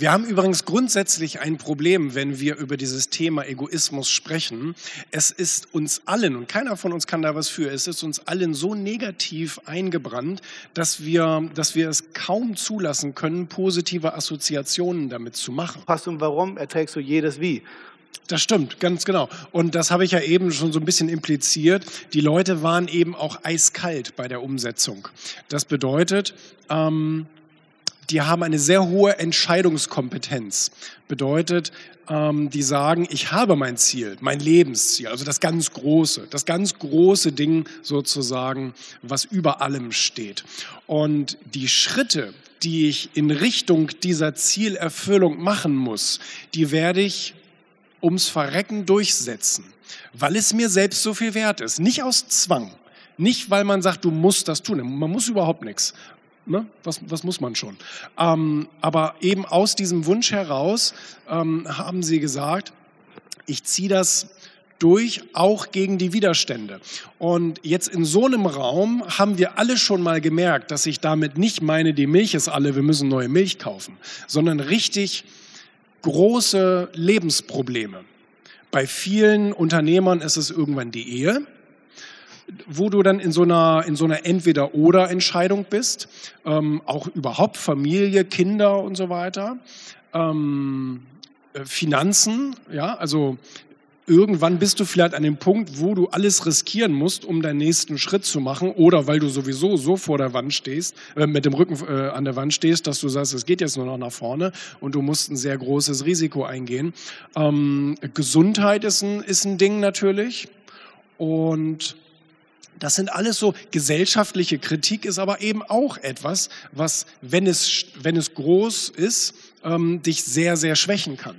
Wir haben übrigens grundsätzlich ein Problem, wenn wir über dieses Thema Egoismus sprechen. Es ist uns allen, und keiner von uns kann da was für, es ist uns allen so negativ eingebrannt, dass wir, dass wir es kaum zulassen können, positive Assoziationen damit zu machen. Hast du warum erträgst du jedes Wie? Das stimmt, ganz genau. Und das habe ich ja eben schon so ein bisschen impliziert. Die Leute waren eben auch eiskalt bei der Umsetzung. Das bedeutet, ähm, die haben eine sehr hohe Entscheidungskompetenz. Bedeutet, ähm, die sagen, ich habe mein Ziel, mein Lebensziel, also das ganz große, das ganz große Ding sozusagen, was über allem steht. Und die Schritte, die ich in Richtung dieser Zielerfüllung machen muss, die werde ich ums Verrecken durchsetzen, weil es mir selbst so viel wert ist. Nicht aus Zwang, nicht weil man sagt, du musst das tun. Man muss überhaupt nichts. Ne? Was, was muss man schon? Ähm, aber eben aus diesem Wunsch heraus ähm, haben sie gesagt, ich ziehe das durch, auch gegen die Widerstände. Und jetzt in so einem Raum haben wir alle schon mal gemerkt, dass ich damit nicht meine, die Milch ist alle, wir müssen neue Milch kaufen, sondern richtig große Lebensprobleme. Bei vielen Unternehmern ist es irgendwann die Ehe, wo du dann in so einer, in so einer Entweder-Oder-Entscheidung bist, ähm, auch überhaupt Familie, Kinder und so weiter. Ähm, äh, Finanzen, ja, also irgendwann bist du vielleicht an dem Punkt, wo du alles riskieren musst, um deinen nächsten Schritt zu machen oder weil du sowieso so vor der Wand stehst, äh, mit dem Rücken äh, an der Wand stehst, dass du sagst, es geht jetzt nur noch nach vorne und du musst ein sehr großes Risiko eingehen. Ähm, Gesundheit ist ein, ist ein Ding natürlich und das sind alles so gesellschaftliche Kritik, ist aber eben auch etwas, was, wenn es, wenn es groß ist, ähm, dich sehr, sehr schwächen kann.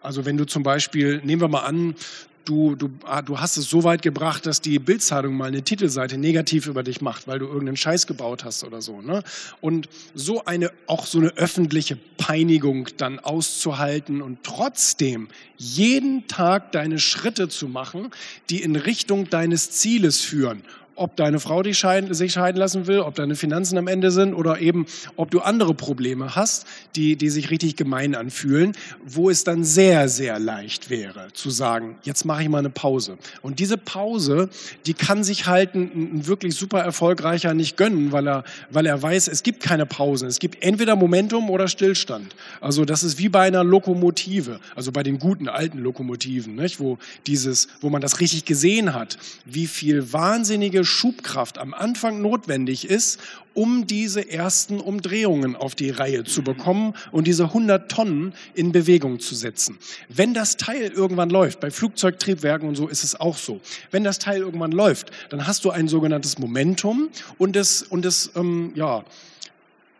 Also wenn du zum Beispiel, nehmen wir mal an, du, du, ah, du hast es so weit gebracht, dass die Bildzeitung mal eine Titelseite negativ über dich macht, weil du irgendeinen Scheiß gebaut hast oder so. Ne? Und so eine, auch so eine öffentliche Peinigung dann auszuhalten und trotzdem jeden Tag deine Schritte zu machen, die in Richtung deines Zieles führen ob deine Frau dich scheiden, sich scheiden lassen will, ob deine Finanzen am Ende sind oder eben, ob du andere Probleme hast, die, die sich richtig gemein anfühlen, wo es dann sehr, sehr leicht wäre zu sagen, jetzt mache ich mal eine Pause. Und diese Pause, die kann sich halt ein, ein wirklich super erfolgreicher nicht gönnen, weil er, weil er weiß, es gibt keine Pausen. Es gibt entweder Momentum oder Stillstand. Also das ist wie bei einer Lokomotive, also bei den guten alten Lokomotiven, nicht? wo dieses, wo man das richtig gesehen hat, wie viel wahnsinnige Schubkraft am Anfang notwendig ist, um diese ersten Umdrehungen auf die Reihe zu bekommen und diese 100 Tonnen in Bewegung zu setzen. Wenn das Teil irgendwann läuft, bei Flugzeugtriebwerken und so ist es auch so, wenn das Teil irgendwann läuft, dann hast du ein sogenanntes Momentum und es, und es ähm, ja,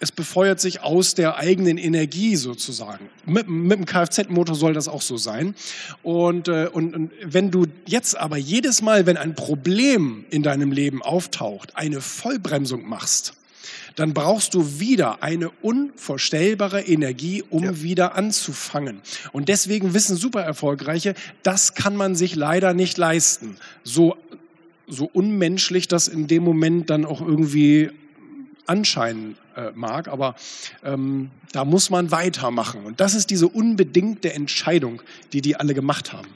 es befeuert sich aus der eigenen Energie sozusagen. Mit, mit dem Kfz-Motor soll das auch so sein. Und, äh, und, und wenn du jetzt aber jedes Mal, wenn ein Problem in deinem Leben auftaucht, eine Vollbremsung machst, dann brauchst du wieder eine unvorstellbare Energie, um ja. wieder anzufangen. Und deswegen wissen super erfolgreiche, das kann man sich leider nicht leisten. So, so unmenschlich das in dem Moment dann auch irgendwie anscheinen mag, aber ähm, da muss man weitermachen. Und das ist diese unbedingte Entscheidung, die die alle gemacht haben.